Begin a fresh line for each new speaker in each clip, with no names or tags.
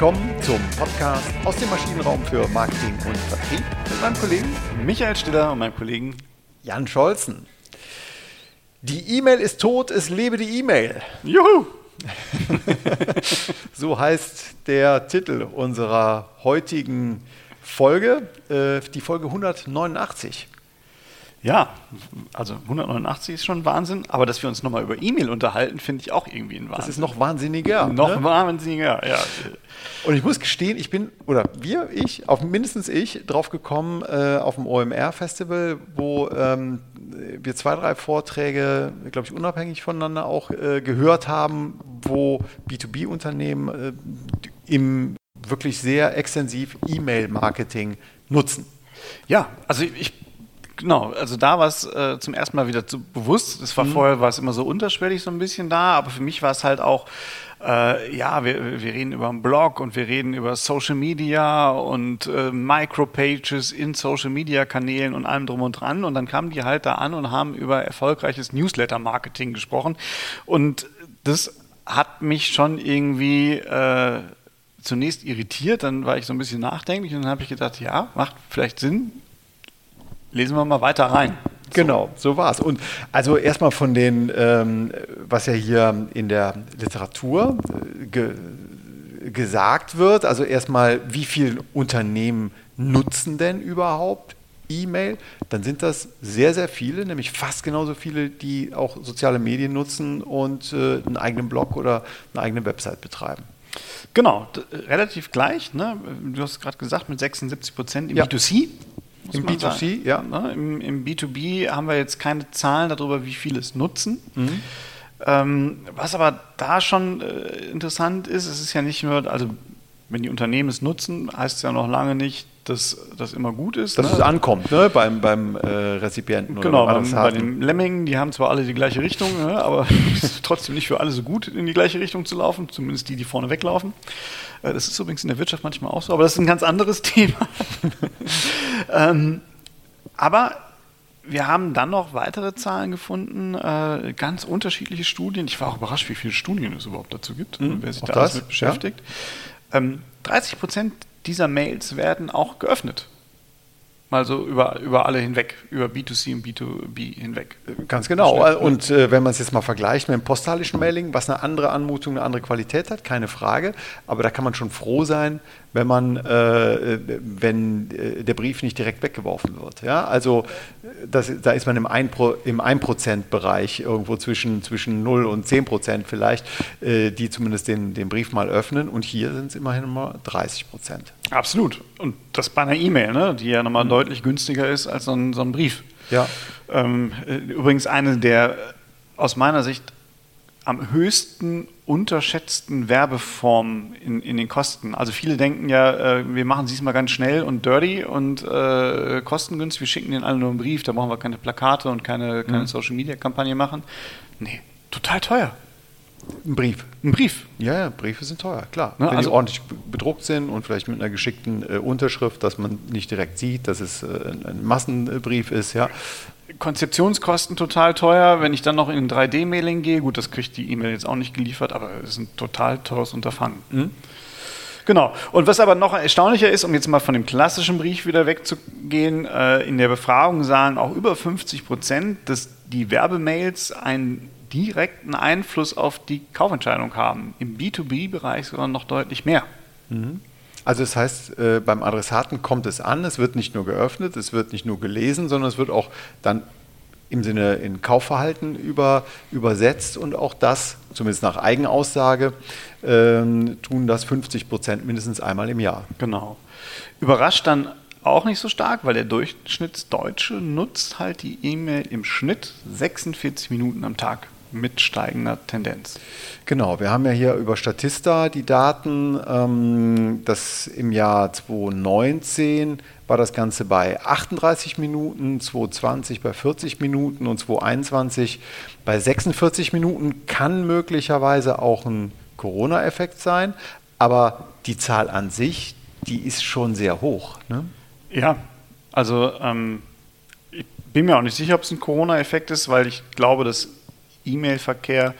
willkommen zum Podcast aus dem Maschinenraum für Marketing und Vertrieb mit meinem Kollegen
Michael Stiller und meinem Kollegen
Jan Scholzen. Die E-Mail ist tot, es lebe die E-Mail.
Juhu!
so heißt der Titel unserer heutigen Folge, äh, die Folge 189.
Ja, also 189 ist schon Wahnsinn, aber dass wir uns nochmal über E-Mail unterhalten, finde ich auch irgendwie ein Wahnsinn.
Das ist noch wahnsinniger.
Noch ne? wahnsinniger, ja.
Und ich muss gestehen, ich bin, oder wir, ich, auf mindestens ich, drauf gekommen äh, auf dem OMR-Festival, wo ähm, wir zwei, drei Vorträge, glaube ich, unabhängig voneinander auch äh, gehört haben, wo B2B-Unternehmen äh, im wirklich sehr extensiv E-Mail-Marketing nutzen.
Ja, also ich genau, also da war es äh, zum ersten Mal wieder zu bewusst. Es war mhm. vorher war es immer so unterschwellig so ein bisschen da, aber für mich war es halt auch äh, ja, wir, wir reden über einen Blog und wir reden über Social Media und äh, Micropages in Social Media Kanälen und allem drum und dran. Und dann kamen die halt da an und haben über erfolgreiches Newsletter-Marketing gesprochen. Und das hat mich schon irgendwie äh, zunächst irritiert, dann war ich so ein bisschen nachdenklich und dann habe ich gedacht, ja, macht vielleicht Sinn, lesen wir mal weiter rein.
Genau, so war es. Und also erstmal von den, ähm, was ja hier in der Literatur äh, ge gesagt wird, also erstmal, wie viele Unternehmen nutzen denn überhaupt E-Mail? Dann sind das sehr, sehr viele, nämlich fast genauso viele, die auch soziale Medien nutzen und äh, einen eigenen Blog oder eine eigene Website betreiben.
Genau, relativ gleich. Ne? Du hast gerade gesagt, mit 76 Prozent im ja. B2C.
Im B2C, sagen.
ja. Ne? Im, Im, B2B haben wir jetzt keine Zahlen darüber, wie viele es nutzen. Mhm. Ähm, was aber da schon äh, interessant ist, es ist ja nicht nur, also wenn die Unternehmen es nutzen, heißt es ja noch lange nicht, dass das immer gut ist.
Dass ne? es ankommt, ne? beim, beim äh, Rezipienten.
Genau, oder beim, bei den Lemmingen, die haben zwar alle die gleiche Richtung, ne? aber es ist trotzdem nicht für alle so gut, in die gleiche Richtung zu laufen, zumindest die, die vorne weglaufen. Äh, das ist übrigens in der Wirtschaft manchmal auch so, aber das ist ein ganz anderes Thema. ähm, aber wir haben dann noch weitere Zahlen gefunden, äh, ganz unterschiedliche Studien. Ich war auch überrascht, wie viele Studien es überhaupt dazu gibt, mhm, wer sich da alles mit beschäftigt. Ja. Ähm, 30 Prozent dieser Mails werden auch geöffnet. Mal so über, über alle hinweg, über B2C und B2B hinweg.
Ganz genau. Und äh, wenn man es jetzt mal vergleicht mit dem postalischen Mailing, was eine andere Anmutung, eine andere Qualität hat, keine Frage. Aber da kann man schon froh sein, wenn man, äh, wenn äh, der Brief nicht direkt weggeworfen wird. Ja? Also das, da ist man im 1%, im 1 irgendwo zwischen, zwischen 0 und 10 Prozent vielleicht, äh, die zumindest den, den Brief mal öffnen. Und hier sind es immerhin mal 30 Prozent.
Absolut. Und das bei einer E-Mail, ne? die ja nochmal mhm. deutlich günstiger ist als so ein, so ein Brief.
Ja.
Ähm, äh, übrigens eine der aus meiner Sicht am höchsten unterschätzten Werbeformen in, in den Kosten. Also viele denken ja, äh, wir machen es mal ganz schnell und dirty und äh, kostengünstig, wir schicken denen alle nur einen Brief, da brauchen wir keine Plakate und keine, keine mhm. Social-Media-Kampagne machen. Nee, total teuer.
Ein Brief.
Ein Brief.
Ja, ja, Briefe sind teuer, klar. Ne? Wenn also, die ordentlich bedruckt sind und vielleicht mit einer geschickten äh, Unterschrift, dass man nicht direkt sieht, dass es äh, ein Massenbrief ist, ja.
Konzeptionskosten total teuer. Wenn ich dann noch in ein 3D-Mailing gehe, gut, das kriegt die E-Mail jetzt auch nicht geliefert, aber es ist ein total teures Unterfangen. Mhm. Genau. Und was aber noch erstaunlicher ist, um jetzt mal von dem klassischen Brief wieder wegzugehen, äh, in der Befragung sagen auch über 50 Prozent, dass die Werbemails einen direkten Einfluss auf die Kaufentscheidung haben. Im B2B-Bereich sogar noch deutlich mehr.
Mhm. Also das heißt, äh, beim Adressaten kommt es an, es wird nicht nur geöffnet, es wird nicht nur gelesen, sondern es wird auch dann im Sinne in Kaufverhalten über, übersetzt und auch das, zumindest nach Eigenaussage, ähm, tun das 50 Prozent mindestens einmal im Jahr.
Genau. Überrascht dann auch nicht so stark, weil der Durchschnittsdeutsche nutzt halt die E-Mail im Schnitt 46 Minuten am Tag mit steigender Tendenz.
Genau, wir haben ja hier über Statista die Daten. Ähm, das im Jahr 2019 war das Ganze bei 38 Minuten, 2020 bei 40 Minuten und 2021 bei 46 Minuten. Kann möglicherweise auch ein Corona-Effekt sein, aber die Zahl an sich, die ist schon sehr hoch. Ne?
Ja, also ähm, ich bin mir auch nicht sicher, ob es ein Corona-Effekt ist, weil ich glaube, dass E-Mail-Verkehr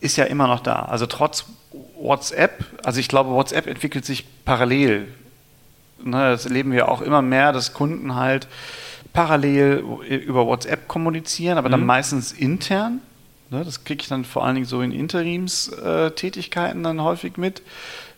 ist ja immer noch da. Also trotz WhatsApp, also ich glaube, WhatsApp entwickelt sich parallel. Ne, das erleben wir auch immer mehr, dass Kunden halt parallel über WhatsApp kommunizieren, aber mhm. dann meistens intern. Ne, das kriege ich dann vor allen Dingen so in Interimstätigkeiten dann häufig mit.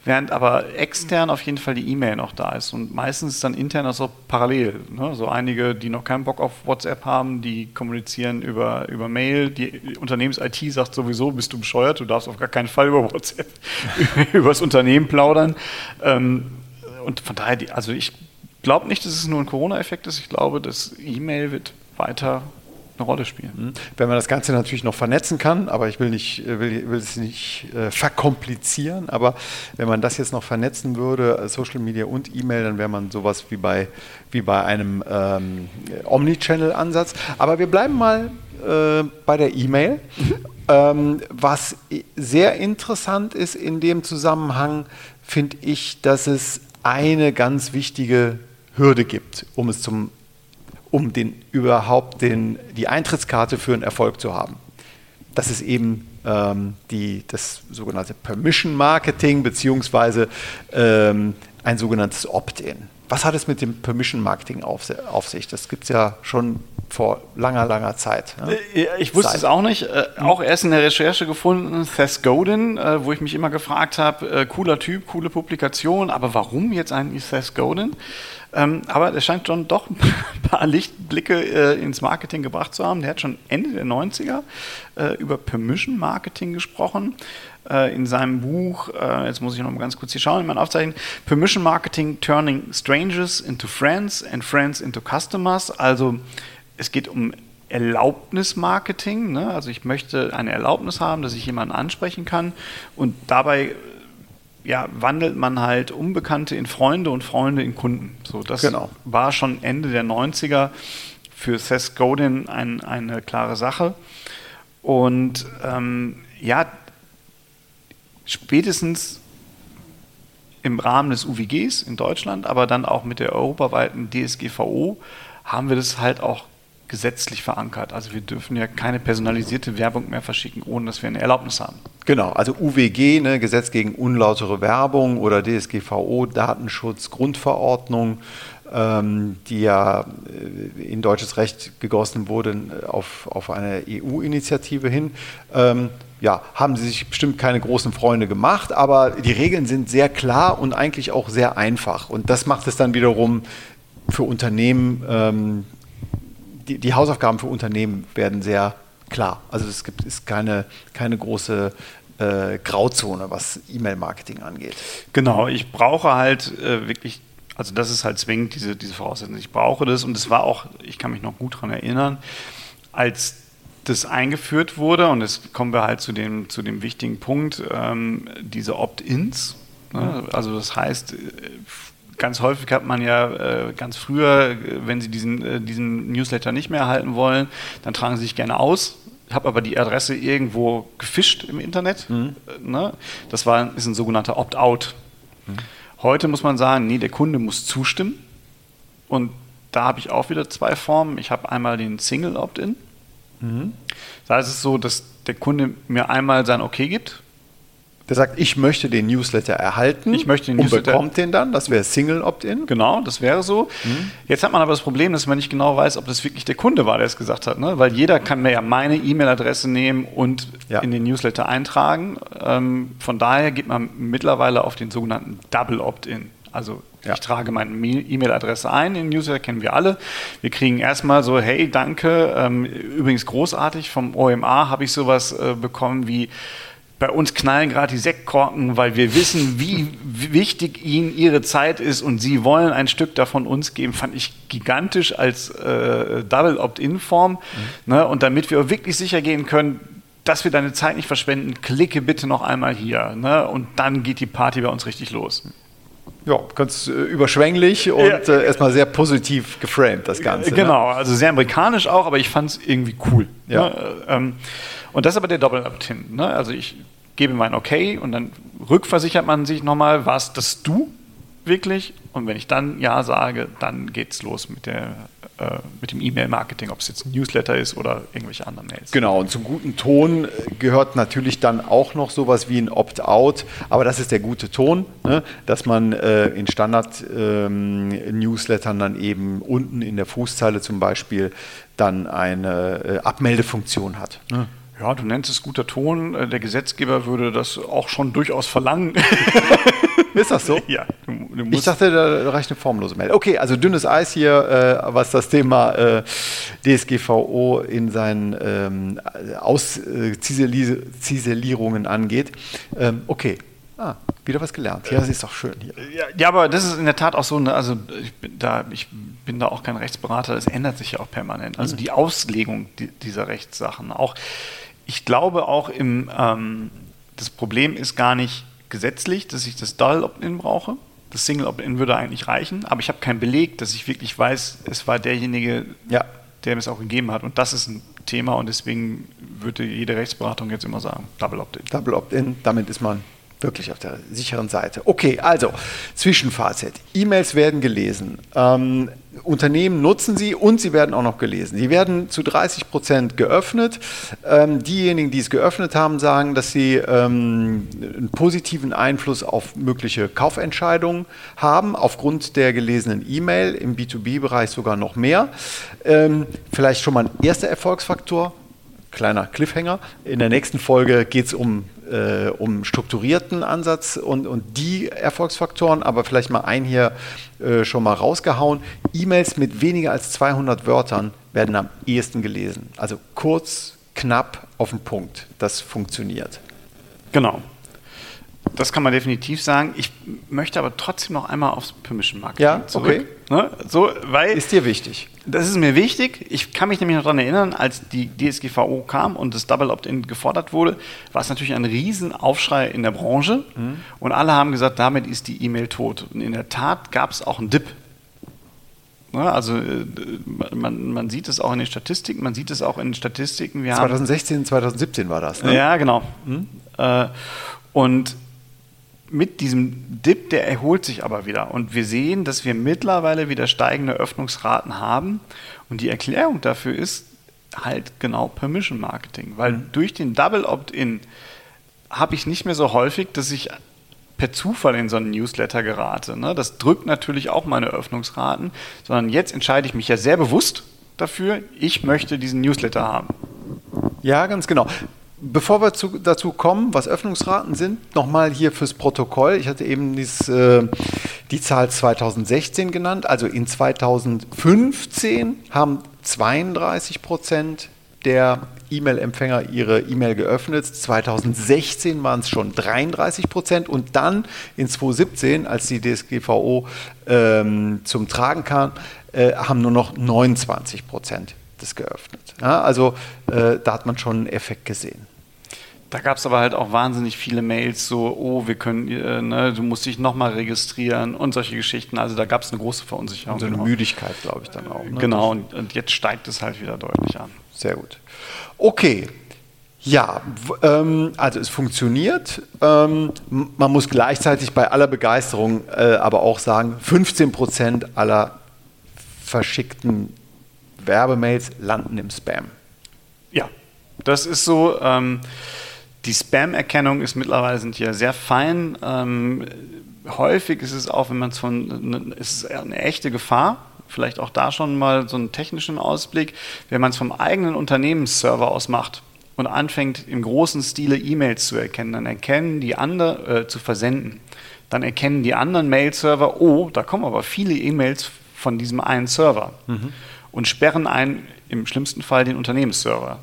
Während aber extern auf jeden Fall die E-Mail noch da ist und meistens dann intern auch so parallel. Ne? So einige, die noch keinen Bock auf WhatsApp haben, die kommunizieren über, über Mail. Die Unternehmens-IT sagt sowieso, bist du bescheuert, du darfst auf gar keinen Fall über WhatsApp über das Unternehmen plaudern. Ähm, und von daher, also ich glaube nicht, dass es nur ein Corona-Effekt ist. Ich glaube, das E-Mail wird weiter eine Rolle spielen. Mhm.
Wenn man das Ganze natürlich noch vernetzen kann, aber ich will, nicht, äh, will, will es nicht äh, verkomplizieren, aber wenn man das jetzt noch vernetzen würde, äh, Social Media und E-Mail, dann wäre man sowas wie bei, wie bei einem ähm, Omnichannel-Ansatz. Aber wir bleiben mal äh, bei der E-Mail. Mhm. Ähm, was sehr interessant ist in dem Zusammenhang, finde ich, dass es eine ganz wichtige Hürde gibt, um es zum um den, überhaupt den, die Eintrittskarte für einen Erfolg zu haben. Das ist eben ähm, die, das sogenannte Permission Marketing beziehungsweise ähm, ein sogenanntes Opt-in. Was hat es mit dem Permission Marketing auf, auf sich? Das gibt es ja schon vor langer, langer Zeit.
Ja? Ich wusste Zeit. es auch nicht. Äh, auch erst in der Recherche gefunden, Seth Godin, äh, wo ich mich immer gefragt habe, äh, cooler Typ, coole Publikation, aber warum jetzt eigentlich Seth Godin? Ähm, aber er scheint schon doch ein paar Lichtblicke äh, ins Marketing gebracht zu haben. Der hat schon Ende der 90er äh, über Permission Marketing gesprochen. Äh, in seinem Buch, äh, jetzt muss ich noch mal ganz kurz hier schauen, in meinen Aufzeichen, Permission Marketing Turning Strangers into Friends and Friends into Customers. Also es geht um Erlaubnismarketing. Ne? Also ich möchte eine Erlaubnis haben, dass ich jemanden ansprechen kann und dabei ja, wandelt man halt Unbekannte in Freunde und Freunde in Kunden. So, das genau. war schon Ende der 90er für Seth Godin ein, eine klare Sache. Und ähm, ja, spätestens im Rahmen des UWGs in Deutschland, aber dann auch mit der europaweiten DSGVO haben wir das halt auch gesetzlich verankert. Also wir dürfen ja keine personalisierte Werbung mehr verschicken, ohne dass wir eine Erlaubnis haben.
Genau, also UWG, ne, Gesetz gegen unlautere Werbung oder DSGVO, Datenschutz, Grundverordnung, ähm, die ja äh, in deutsches Recht gegossen wurde äh, auf, auf eine EU-Initiative hin. Ähm, ja, haben sie sich bestimmt keine großen Freunde gemacht, aber die Regeln sind sehr klar und eigentlich auch sehr einfach. Und das macht es dann wiederum für Unternehmen ähm, die, die Hausaufgaben für Unternehmen werden sehr klar. Also es gibt ist keine, keine große äh, Grauzone, was E-Mail-Marketing angeht.
Genau, ich brauche halt äh, wirklich, also das ist halt zwingend, diese, diese Voraussetzung. Ich brauche das und es war auch, ich kann mich noch gut daran erinnern, als das eingeführt wurde, und jetzt kommen wir halt zu dem, zu dem wichtigen Punkt, ähm, diese Opt-ins. Ne? Also das heißt, äh, ganz häufig hat man ja äh, ganz früher, wenn Sie diesen, äh, diesen Newsletter nicht mehr erhalten wollen, dann tragen Sie sich gerne aus. Ich habe aber die Adresse irgendwo gefischt im Internet. Mhm. Äh, ne? Das war, ist ein sogenannter Opt-out. Mhm. Heute muss man sagen, nee, der Kunde muss zustimmen. Und da habe ich auch wieder zwei Formen. Ich habe einmal den Single Opt-in. Mhm. Da ist es so, dass der Kunde mir einmal sein Okay gibt
der sagt, ich möchte den Newsletter erhalten.
Ich möchte
den Newsletter. Und bekommt den dann. Das wäre Single Opt-in.
Genau, das wäre so. Mhm. Jetzt hat man aber das Problem, dass man nicht genau weiß, ob das wirklich der Kunde war, der es gesagt hat. Ne? Weil jeder kann mir ja meine E-Mail-Adresse nehmen und ja. in den Newsletter eintragen. Ähm, von daher geht man mittlerweile auf den sogenannten Double Opt-in. Also ja. ich trage meine E-Mail-Adresse ein in den Newsletter, kennen wir alle. Wir kriegen erstmal so, hey, danke. Ähm, übrigens großartig, vom OMA habe ich sowas äh, bekommen wie bei uns knallen gerade die Sektkorken, weil wir wissen, wie wichtig ihnen ihre Zeit ist und sie wollen ein Stück davon uns geben, fand ich gigantisch als äh, Double Opt-in-Form. Mhm. Ne? Und damit wir wirklich sicher gehen können, dass wir deine Zeit nicht verschwenden, klicke bitte noch einmal hier. Ne? Und dann geht die Party bei uns richtig los.
Ja, ganz äh, überschwänglich und ja. äh, erstmal sehr positiv geframed, das Ganze.
Ne? Genau, ne? also sehr amerikanisch auch, aber ich fand es irgendwie cool. Ja. Ne? Ähm, und das ist aber der Doppel-Opt-in. Ne? Also ich gebe mein Okay und dann rückversichert man sich nochmal, warst das du? Wirklich? Und wenn ich dann Ja sage, dann geht es los mit, der, äh, mit dem E-Mail-Marketing, ob es jetzt ein Newsletter ist oder irgendwelche anderen Mails.
Genau, und zum guten Ton gehört natürlich dann auch noch sowas wie ein Opt-out, aber das ist der gute Ton, ne? dass man äh, in Standard-Newslettern ähm, dann eben unten in der Fußzeile zum Beispiel dann eine äh, Abmeldefunktion hat. Ne?
Ja, du nennst es guter Ton. Äh, der Gesetzgeber würde das auch schon durchaus verlangen.
Ist das so?
Ja.
Du, du ich dachte, da reicht eine formlose Meldung. Okay, also dünnes Eis hier, äh, was das Thema äh, DSGVO in seinen ähm, Ausziselierungen äh, angeht. Ähm, okay. Ah, wieder was gelernt. Ja, das ist doch schön hier.
Ja, aber das ist in der Tat auch so, eine, also ich bin, da, ich bin da auch kein Rechtsberater, das ändert sich ja auch permanent. Also mhm. die Auslegung dieser Rechtssachen. Auch ich glaube auch im, ähm, das Problem ist gar nicht gesetzlich, dass ich das Dual Opt-in brauche. Das Single Opt-in würde eigentlich reichen, aber ich habe keinen Beleg, dass ich wirklich weiß, es war derjenige, ja. der mir es auch gegeben hat. Und das ist ein Thema und deswegen würde jede Rechtsberatung jetzt immer sagen, Double Opt-in.
Double Opt-in, damit ist man wirklich auf der sicheren Seite. Okay, also Zwischenfazit. E-Mails werden gelesen. Ähm, Unternehmen nutzen sie und sie werden auch noch gelesen. Sie werden zu 30 Prozent geöffnet. Ähm, diejenigen, die es geöffnet haben, sagen, dass sie ähm, einen positiven Einfluss auf mögliche Kaufentscheidungen haben, aufgrund der gelesenen E-Mail, im B2B-Bereich sogar noch mehr. Ähm, vielleicht schon mal ein erster Erfolgsfaktor, kleiner Cliffhanger. In der nächsten Folge geht es um äh, um strukturierten Ansatz und, und die Erfolgsfaktoren, aber vielleicht mal ein hier äh, schon mal rausgehauen. E-Mails mit weniger als 200 Wörtern werden am ehesten gelesen. Also kurz, knapp, auf den Punkt. Das funktioniert.
Genau. Das kann man definitiv sagen. Ich möchte aber trotzdem noch einmal aufs Permission Marketing
ja, zurück. Okay.
Ne? So, weil
ist dir wichtig?
Das ist mir wichtig. Ich kann mich nämlich noch daran erinnern, als die DSGVO kam und das Double Opt-in gefordert wurde, war es natürlich ein Riesenaufschrei in der Branche mhm. und alle haben gesagt, damit ist die E-Mail tot. Und in der Tat gab es auch einen Dip. Ne? Also äh, man, man, sieht es auch in den Statistiken, man sieht es auch in den Statistiken.
Wir 2016, haben, 2017 war das.
Ne? Ja, genau. Mhm. Und mit diesem Dip, der erholt sich aber wieder. Und wir sehen, dass wir mittlerweile wieder steigende Öffnungsraten haben. Und die Erklärung dafür ist halt genau Permission Marketing. Weil mhm. durch den Double Opt-in habe ich nicht mehr so häufig, dass ich per Zufall in so einen Newsletter gerate. Ne? Das drückt natürlich auch meine Öffnungsraten, sondern jetzt entscheide ich mich ja sehr bewusst dafür, ich möchte diesen Newsletter haben.
Ja, ganz genau. Bevor wir zu, dazu kommen, was Öffnungsraten sind, nochmal hier fürs Protokoll. Ich hatte eben dies, äh, die Zahl 2016 genannt. Also in 2015 haben 32 Prozent der E-Mail-Empfänger ihre E-Mail geöffnet. 2016 waren es schon 33 Prozent und dann in 2017, als die DSGVO ähm, zum Tragen kam, äh, haben nur noch 29 Prozent das geöffnet. Ja, also äh, da hat man schon einen Effekt gesehen.
Da gab es aber halt auch wahnsinnig viele Mails, so, oh, wir können, äh, ne, du musst dich nochmal registrieren und solche Geschichten. Also da gab es eine große Verunsicherung. Und
so eine Müdigkeit, glaube ich, dann auch. Ne?
Genau, und, und, jetzt steigt es halt wieder deutlich an.
Sehr gut. Okay. Ja, ähm, also es funktioniert. Ähm, man muss gleichzeitig bei aller Begeisterung äh, aber auch sagen, 15 Prozent aller verschickten Werbemails landen im Spam.
Ja, das ist so. Ähm, die Spam-Erkennung ist mittlerweile sind ja sehr fein. Ähm, häufig ist es auch, wenn man es von, ne, ist es eine echte Gefahr. Vielleicht auch da schon mal so einen technischen Ausblick, wenn man es vom eigenen Unternehmensserver aus macht und anfängt im großen Stile E-Mails zu erkennen, dann erkennen die anderen äh, zu versenden. Dann erkennen die anderen Mail-Server, oh, da kommen aber viele E-Mails von diesem einen Server. Mhm und sperren ein, im schlimmsten Fall, den Unternehmensserver.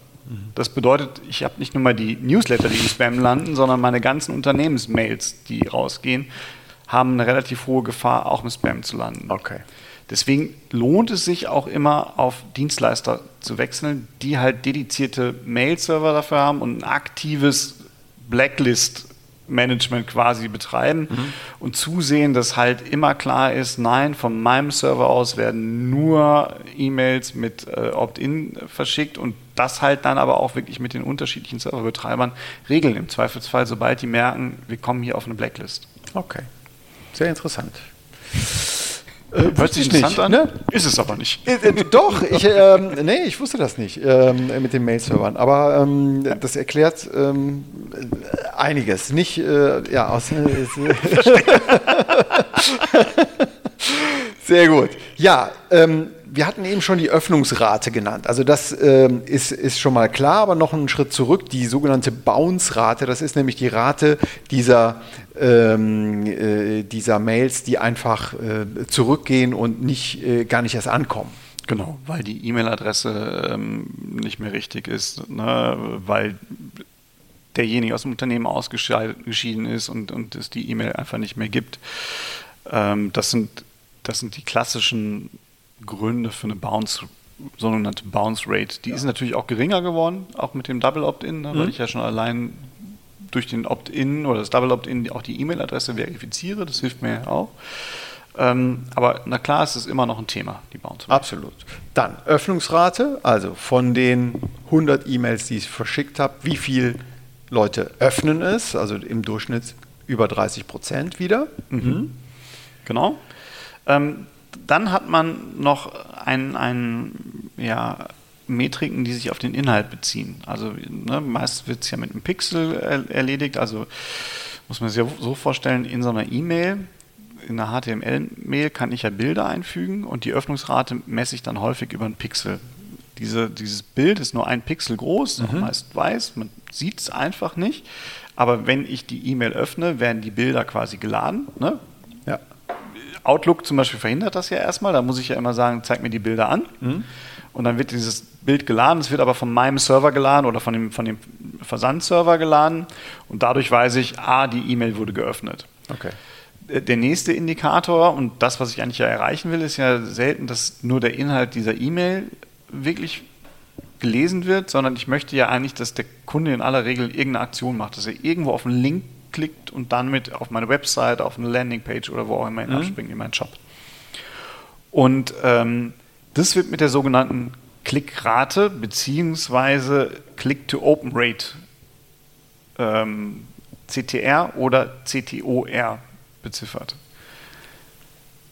Das bedeutet, ich habe nicht nur mal die Newsletter, die im Spam landen, sondern meine ganzen Unternehmensmails, die rausgehen, haben eine relativ hohe Gefahr, auch im Spam zu landen.
Okay.
Deswegen lohnt es sich auch immer auf Dienstleister zu wechseln, die halt dedizierte Mail-Server dafür haben und ein aktives Blacklist Management quasi betreiben mhm. und zusehen, dass halt immer klar ist, nein, von meinem Server aus werden nur E-Mails mit äh, Opt-in verschickt und das halt dann aber auch wirklich mit den unterschiedlichen Serverbetreibern regeln. Im Zweifelsfall, sobald die merken, wir kommen hier auf eine Blacklist.
Okay, sehr interessant.
Äh, Hört sich interessant an, ne? Ist es aber nicht.
Äh, äh, doch, ich, ähm, nee, ich wusste das nicht ähm, mit den Mail-Servern. Aber ähm, das erklärt ähm, einiges. Nicht, äh, ja, aus. Sehr gut. Ja, ähm, wir hatten eben schon die Öffnungsrate genannt. Also das ähm, ist, ist schon mal klar, aber noch einen Schritt zurück. Die sogenannte Bounce-Rate, das ist nämlich die Rate dieser, ähm, äh, dieser Mails, die einfach äh, zurückgehen und nicht, äh, gar nicht erst ankommen.
Genau, weil die E-Mail-Adresse ähm, nicht mehr richtig ist, ne? weil derjenige aus dem Unternehmen ausgeschieden ist und, und es die E-Mail einfach nicht mehr gibt. Ähm, das, sind, das sind die klassischen Gründe für eine Bounce, sogenannte Bounce Rate. Die ja. ist natürlich auch geringer geworden, auch mit dem Double Opt-in, ne, mhm. weil ich ja schon allein durch den Opt-in oder das Double Opt-in auch die E-Mail-Adresse verifiziere. Das hilft mir auch. Ähm, aber na klar, es ist immer noch ein Thema, die Bounce
Rate. Absolut. Dann Öffnungsrate, also von den 100 E-Mails, die ich verschickt habe, wie viele Leute öffnen es? Also im Durchschnitt über 30 Prozent wieder.
Mhm. Genau. Ähm, dann hat man noch ein, ein, ja, Metriken, die sich auf den Inhalt beziehen. Also ne, meist wird es ja mit einem Pixel er erledigt. Also muss man sich ja so vorstellen, in so einer E-Mail, in einer HTML-Mail kann ich ja Bilder einfügen und die Öffnungsrate messe ich dann häufig über einen Pixel. Diese, dieses Bild ist nur ein Pixel groß, mhm. meist weiß, man sieht es einfach nicht. Aber wenn ich die E-Mail öffne, werden die Bilder quasi geladen. Ne? Ja. Outlook zum Beispiel verhindert das ja erstmal. Da muss ich ja immer sagen, zeig mir die Bilder an. Mhm. Und dann wird dieses Bild geladen. Es wird aber von meinem Server geladen oder von dem, von dem Versandserver geladen. Und dadurch weiß ich, ah, die E-Mail wurde geöffnet.
Okay.
Äh, der nächste Indikator und das, was ich eigentlich ja erreichen will, ist ja selten, dass nur der Inhalt dieser E-Mail wirklich gelesen wird, sondern ich möchte ja eigentlich, dass der Kunde in aller Regel irgendeine Aktion macht, dass er irgendwo auf einen Link klickt und dann mit auf meine Website, auf eine Landingpage oder wo auch immer mhm. abspringt in meinen Shop. Und ähm, das wird mit der sogenannten Klickrate bzw. Click-to-Open-Rate ähm, CTR oder CTOR beziffert.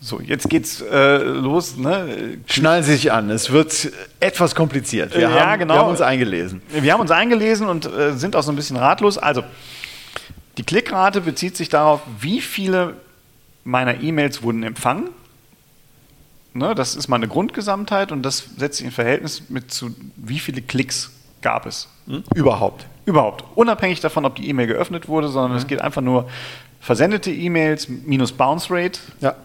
So, jetzt geht's äh, los. Ne?
Schnallen Sie sich an, es wird etwas kompliziert. Wir, ja, haben, genau. wir haben uns eingelesen.
Wir haben uns eingelesen und äh, sind auch so ein bisschen ratlos. Also, die Klickrate bezieht sich darauf, wie viele meiner E-Mails wurden empfangen. Ne, das ist meine Grundgesamtheit und das setzt sich in Verhältnis mit zu, wie viele Klicks gab es.
Hm? Überhaupt.
Überhaupt. Unabhängig davon, ob die E-Mail geöffnet wurde, sondern mhm. es geht einfach nur versendete E-Mails minus Bounce Rate.
Ja.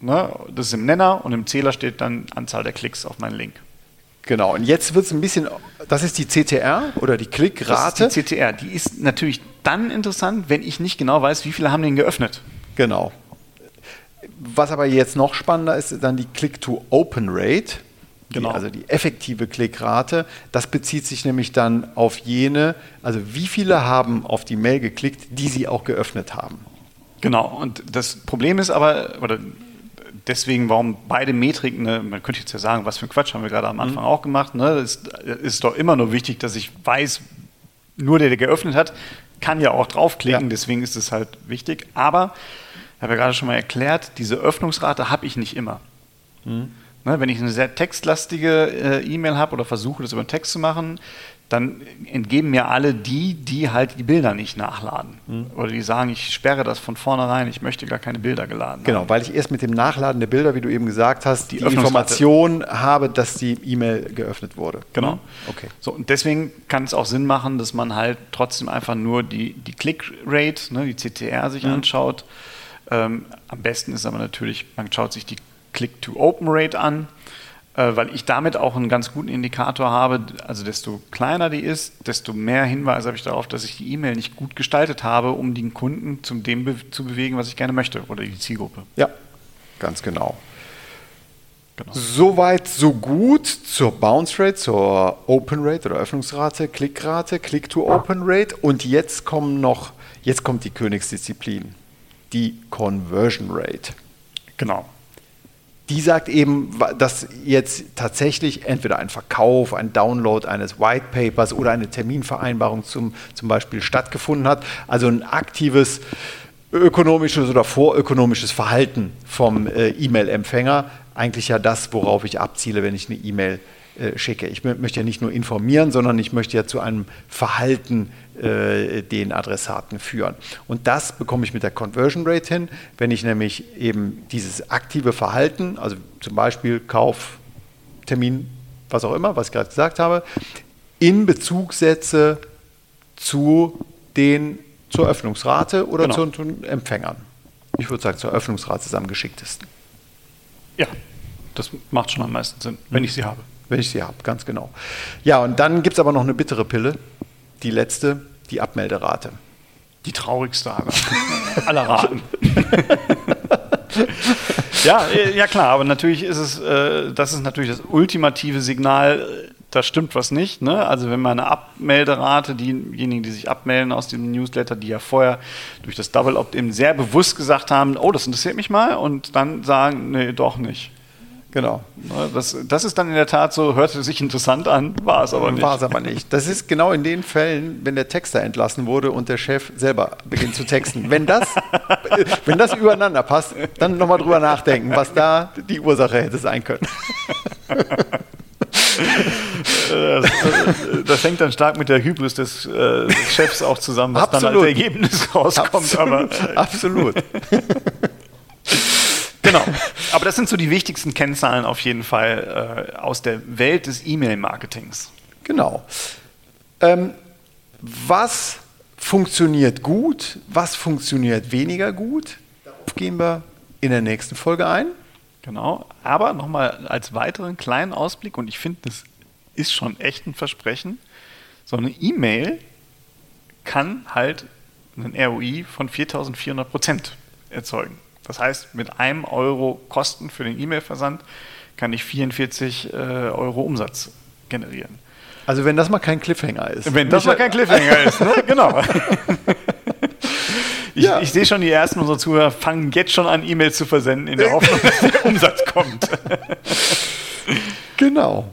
Ne, das ist im Nenner und im Zähler steht dann Anzahl der Klicks auf meinen Link.
Genau, und jetzt wird es ein bisschen, das ist die CTR oder die Klickrate.
Das ist die CTR, die ist natürlich dann interessant, wenn ich nicht genau weiß, wie viele haben den geöffnet.
Genau. Was aber jetzt noch spannender ist, ist dann die Click-to-Open-Rate. Genau. Die, also die effektive Klickrate. Das bezieht sich nämlich dann auf jene, also wie viele haben auf die Mail geklickt, die sie auch geöffnet haben.
Genau, und das Problem ist aber, oder deswegen, warum beide Metriken, ne, man könnte jetzt ja sagen, was für ein Quatsch haben wir gerade am Anfang mhm. auch gemacht, ne, ist, ist doch immer nur wichtig, dass ich weiß, nur der, der geöffnet hat, kann ja auch draufklicken, ja. deswegen ist es halt wichtig. Aber, ich habe ja gerade schon mal erklärt, diese Öffnungsrate habe ich nicht immer. Mhm. Ne, wenn ich eine sehr textlastige äh, E-Mail habe oder versuche, das über den Text zu machen, dann entgeben mir alle die, die halt die Bilder nicht nachladen. Mhm. Oder die sagen, ich sperre das von vornherein, ich möchte gar keine Bilder geladen
Genau, haben. weil ich erst mit dem Nachladen der Bilder, wie du eben gesagt hast, die, die Information habe, dass die E-Mail geöffnet wurde.
Genau. Mhm. Okay. So, und deswegen kann es auch Sinn machen, dass man halt trotzdem einfach nur die, die Click-Rate, ne, die CTR sich mhm. anschaut. Ähm, am besten ist aber natürlich, man schaut sich die Click-to-Open-Rate an weil ich damit auch einen ganz guten Indikator habe. Also desto kleiner die ist, desto mehr Hinweise habe ich darauf, dass ich die E-Mail nicht gut gestaltet habe, um den Kunden zu dem be zu bewegen, was ich gerne möchte oder die Zielgruppe.
Ja, ganz genau. Genau. Soweit, so gut zur Bounce Rate, zur Open Rate oder Öffnungsrate, Klickrate, Click-to-Open Rate. Und jetzt kommen noch, jetzt kommt die Königsdisziplin, die Conversion Rate.
Genau
die sagt eben, dass jetzt tatsächlich entweder ein Verkauf, ein Download eines White Papers oder eine Terminvereinbarung zum, zum Beispiel stattgefunden hat. Also ein aktives ökonomisches oder vorökonomisches Verhalten vom äh, E-Mail-Empfänger. Eigentlich ja das, worauf ich abziele, wenn ich eine E-Mail äh, schicke. Ich möchte ja nicht nur informieren, sondern ich möchte ja zu einem Verhalten äh, den Adressaten führen. Und das bekomme ich mit der Conversion Rate hin, wenn ich nämlich eben dieses aktive Verhalten, also zum Beispiel Kauf, Termin, was auch immer, was ich gerade gesagt habe, in Bezug setze zu den zur Öffnungsrate oder genau. zu, zu Empfängern. Ich würde sagen, zur Öffnungsrate ist am geschicktesten.
Ja, das macht schon am meisten Sinn, wenn ich sie habe.
Wenn ich sie habe, ganz genau. Ja, und dann gibt es aber noch eine bittere Pille. Die letzte, die Abmelderate.
Die traurigste aller, aller Raten. ja, äh, ja klar, aber natürlich ist es, äh, das ist natürlich das ultimative Signal, äh, da stimmt was nicht. Ne? Also wenn man eine Abmelderate, diejenigen, die sich abmelden aus dem Newsletter, die ja vorher durch das Double Opt-in sehr bewusst gesagt haben, oh, das interessiert mich mal, und dann sagen, nee, doch nicht.
Genau.
Ne, das, das ist dann in der Tat so, hörte sich interessant an, war es aber nicht.
War es aber nicht. Das ist genau in den Fällen, wenn der Texter entlassen wurde und der Chef selber beginnt zu texten. Wenn das, wenn das übereinander passt, dann nochmal drüber nachdenken, was da die Ursache hätte sein können.
Das, das, hängt dann stark mit der Hybris des, äh, des Chefs auch zusammen, was Absolut. dann als Ergebnis rauskommt.
Absolut. Aber, äh, Absolut.
Genau. Aber das sind so die wichtigsten Kennzahlen auf jeden Fall äh, aus der Welt des E-Mail-Marketings.
Genau. Ähm, was funktioniert gut? Was funktioniert weniger gut? Darauf gehen wir in der nächsten Folge ein.
Genau. Aber nochmal als weiteren kleinen Ausblick, und ich finde, das ist schon echt ein Versprechen. So eine E-Mail kann halt einen ROI von 4400 Prozent erzeugen. Das heißt, mit einem Euro Kosten für den E-Mail-Versand kann ich 44 äh, Euro Umsatz generieren.
Also wenn das mal kein Cliffhanger ist.
Wenn das mal kein Cliffhanger ist, ne? genau. Ich, ja. ich, sehe schon, die ersten unserer Zuhörer fangen jetzt schon an, E-Mails zu versenden, in der Hoffnung, dass der Umsatz kommt.
genau.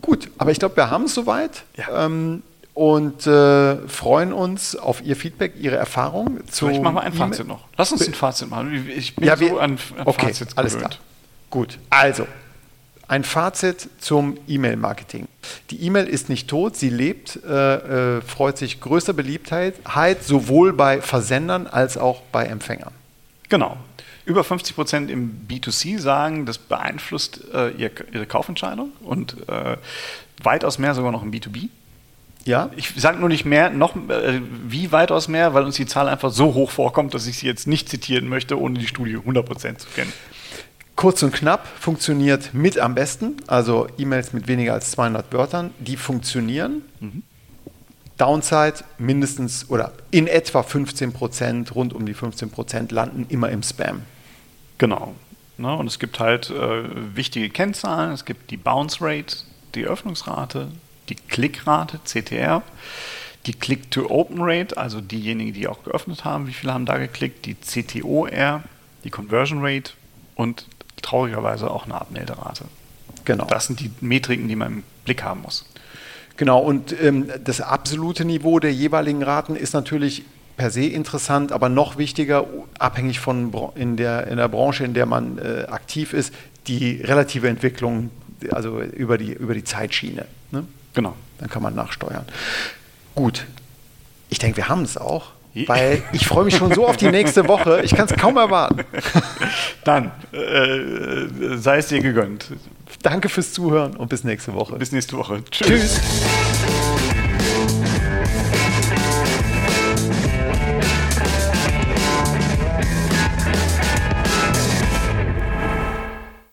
Gut, aber ich glaube, wir haben es soweit. Ja. Ähm, und äh, freuen uns auf Ihr Feedback, Ihre Erfahrung.
Ich mache mal ein Fazit noch. Lass uns ein Fazit machen. Ich
bin ja, so an, an okay, Fazit alles klar. Gut, also ein Fazit zum E-Mail-Marketing. Die E-Mail ist nicht tot, sie lebt, äh, äh, freut sich größter Beliebtheit, sowohl bei Versendern als auch bei Empfängern.
Genau. Über 50 Prozent im B2C sagen, das beeinflusst äh, ihre Kaufentscheidung und äh, weitaus mehr sogar noch im B2B. Ja. Ich sage nur nicht mehr, noch äh, wie weitaus mehr, weil uns die Zahl einfach so hoch vorkommt, dass ich sie jetzt nicht zitieren möchte, ohne die Studie 100% zu kennen.
Kurz und knapp funktioniert mit am besten, also E-Mails mit weniger als 200 Wörtern, die funktionieren. Mhm. Downside mindestens oder in etwa 15% rund um die 15% landen immer im Spam.
Genau. Ne, und es gibt halt äh, wichtige Kennzahlen. Es gibt die Bounce Rate, die Öffnungsrate, die Klickrate, CTR, die Click-to-Open-Rate, also diejenigen, die auch geöffnet haben, wie viele haben da geklickt, die CTOR, die Conversion Rate und traurigerweise auch eine Abmelderate. Genau. Das sind die Metriken, die man im Blick haben muss.
Genau, und ähm, das absolute Niveau der jeweiligen Raten ist natürlich per se interessant, aber noch wichtiger, abhängig von in der, in der Branche, in der man äh, aktiv ist, die relative Entwicklung, also über die, über die Zeitschiene. Ne?
Genau.
Dann kann man nachsteuern. Gut. Ich denke, wir haben es auch. Weil ich freue mich schon so auf die nächste Woche. Ich kann es kaum erwarten.
Dann äh, sei es dir gegönnt.
Danke fürs Zuhören und bis nächste Woche.
Bis nächste Woche.
Tschüss. Tschüss.